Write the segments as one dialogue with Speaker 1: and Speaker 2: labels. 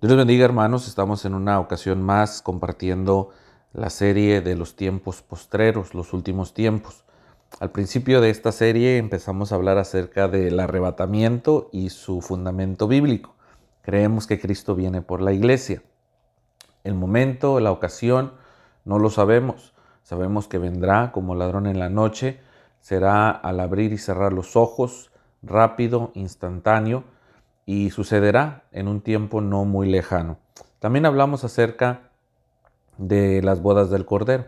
Speaker 1: Dios les bendiga hermanos, estamos en una ocasión más compartiendo la serie de los tiempos postreros, los últimos tiempos. Al principio de esta serie empezamos a hablar acerca del arrebatamiento y su fundamento bíblico. Creemos que Cristo viene por la iglesia. El momento, la ocasión, no lo sabemos. Sabemos que vendrá como ladrón en la noche, será al abrir y cerrar los ojos, rápido, instantáneo, y sucederá en un tiempo no muy lejano. También hablamos acerca de las bodas del Cordero.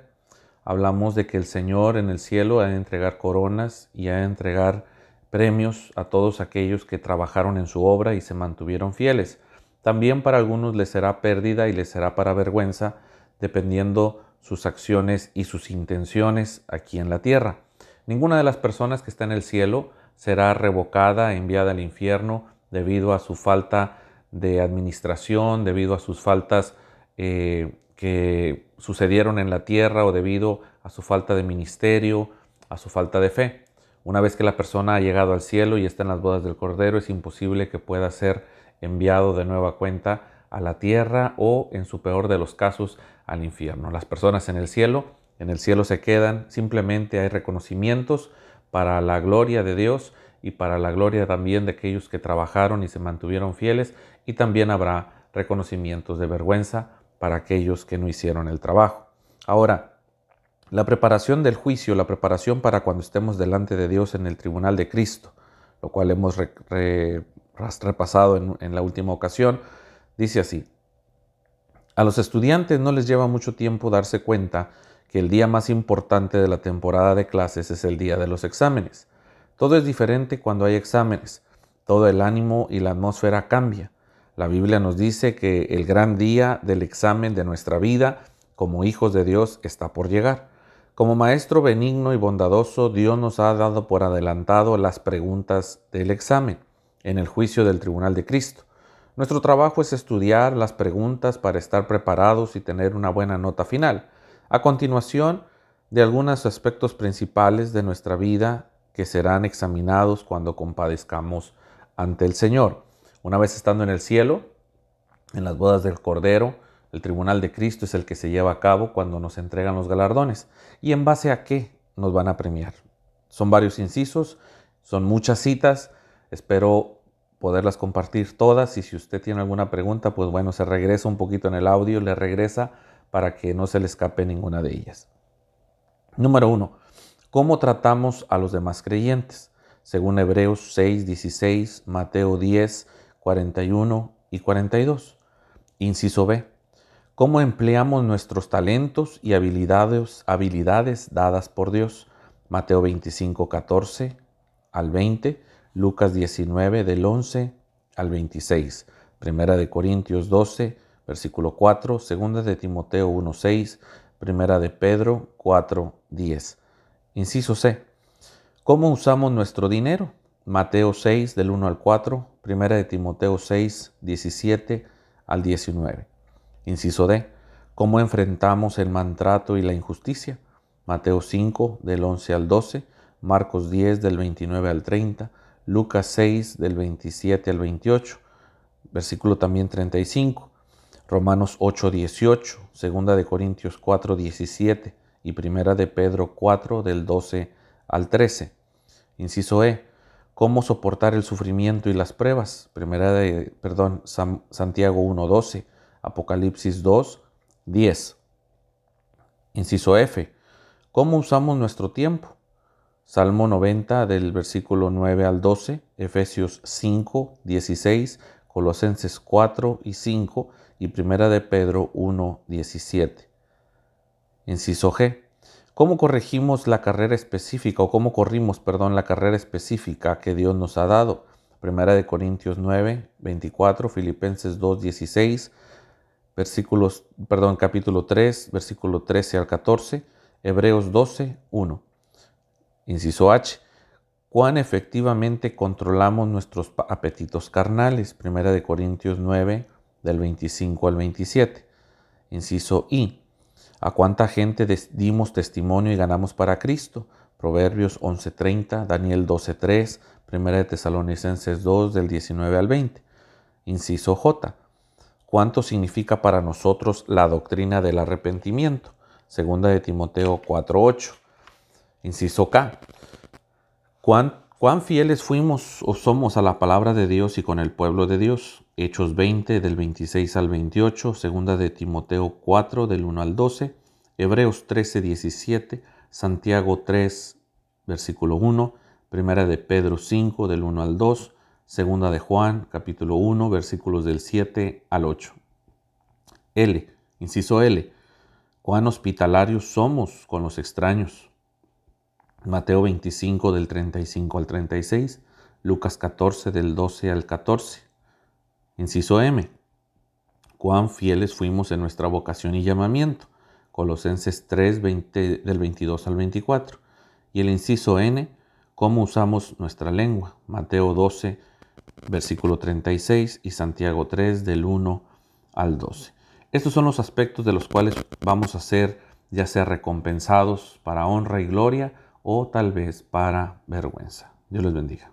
Speaker 1: Hablamos de que el Señor en el cielo ha de entregar coronas y ha de entregar premios a todos aquellos que trabajaron en su obra y se mantuvieron fieles. También para algunos les será pérdida y les será para vergüenza, dependiendo sus acciones y sus intenciones aquí en la tierra. Ninguna de las personas que está en el cielo será revocada, enviada al infierno debido a su falta de administración, debido a sus faltas eh, que sucedieron en la tierra o debido a su falta de ministerio, a su falta de fe. Una vez que la persona ha llegado al cielo y está en las bodas del Cordero, es imposible que pueda ser enviado de nueva cuenta a la tierra o, en su peor de los casos, al infierno. Las personas en el cielo, en el cielo se quedan, simplemente hay reconocimientos para la gloria de Dios y para la gloria también de aquellos que trabajaron y se mantuvieron fieles, y también habrá reconocimientos de vergüenza para aquellos que no hicieron el trabajo. Ahora, la preparación del juicio, la preparación para cuando estemos delante de Dios en el tribunal de Cristo, lo cual hemos repasado en, la última ocasión, dice así, a los estudiantes no les lleva mucho tiempo darse cuenta que el día más importante de la temporada de clases es el día de los exámenes. Todo es diferente cuando hay exámenes. Todo el ánimo y la atmósfera cambia. La Biblia nos dice que el gran día del examen de nuestra vida como hijos de Dios está por llegar. Como Maestro benigno y bondadoso, Dios nos ha dado por adelantado las preguntas del examen en el juicio del Tribunal de Cristo. Nuestro trabajo es estudiar las preguntas para estar preparados y tener una buena nota final. A continuación, de algunos aspectos principales de nuestra vida que serán examinados cuando compadezcamos ante el Señor. Una vez estando en el cielo, en las bodas del Cordero, el tribunal de Cristo es el que se lleva a cabo cuando nos entregan los galardones. ¿Y en base a qué nos van a premiar? Son varios incisos, son muchas citas, espero poderlas compartir todas y si usted tiene alguna pregunta, pues bueno, se regresa un poquito en el audio, le regresa para que no se le escape ninguna de ellas. Número uno, ¿Cómo tratamos a los demás creyentes? Según Hebreos 6, 16, Mateo 10, 41 y 42. Inciso B. ¿Cómo empleamos nuestros talentos y habilidades, habilidades dadas por Dios? Mateo 25, 14 al 20, Lucas 19 del 11 al 26, Primera de Corintios 12, versículo 4, Segunda de Timoteo 1, 6, Primera de Pedro 4, 10. Inciso C. ¿Cómo usamos nuestro dinero? Mateo 6 del 1 al 4, Primera de Timoteo 6, 17 al 19. Inciso D. ¿Cómo enfrentamos el maltrato y la injusticia? Mateo 5 del 11 al 12, Marcos 10 del 29 al 30, Lucas 6 del 27 al 28, versículo también 35, Romanos 8, 18, Segunda de Corintios 4, 17, y Primera de Pedro 4 del 12 al 13. Inciso E. ¿Cómo soportar el sufrimiento y las pruebas? Primera de, perdón, Santiago 1.12, Apocalipsis 2, 10. Inciso F. ¿Cómo usamos nuestro tiempo? Salmo 90 del versículo 9 al 12, Efesios 5, 16, Colosenses 4 y 5 y Primera de Pedro 1, 17. Inciso G. ¿Cómo corregimos la carrera específica o cómo corrimos, perdón, la carrera específica que Dios nos ha dado? Primera de Corintios 9, 24, Filipenses 2, 16, versículos, perdón, capítulo 3, versículo 13 al 14, Hebreos 12, 1. Inciso H. ¿Cuán efectivamente controlamos nuestros apetitos carnales? Primera de Corintios 9, del 25 al 27. Inciso I. ¿A cuánta gente dimos testimonio y ganamos para Cristo? Proverbios 11:30, Daniel 12:3, 1 de Tesalonicenses 2 del 19 al 20. Inciso J. ¿Cuánto significa para nosotros la doctrina del arrepentimiento? Segunda de Timoteo 4.8. Inciso K. ¿Cuán, ¿Cuán fieles fuimos o somos a la palabra de Dios y con el pueblo de Dios? Hechos 20 del 26 al 28, segunda de Timoteo 4 del 1 al 12, Hebreos 13, 17, Santiago 3, versículo 1, primera de Pedro 5 del 1 al 2, segunda de Juan capítulo 1, versículos del 7 al 8. L, inciso L, cuán hospitalarios somos con los extraños. Mateo 25 del 35 al 36, Lucas 14 del 12 al 14. Inciso M, cuán fieles fuimos en nuestra vocación y llamamiento. Colosenses 3 del 22 al 24. Y el inciso N, cómo usamos nuestra lengua. Mateo 12, versículo 36 y Santiago 3 del 1 al 12. Estos son los aspectos de los cuales vamos a ser ya sea recompensados para honra y gloria o tal vez para vergüenza. Dios les bendiga.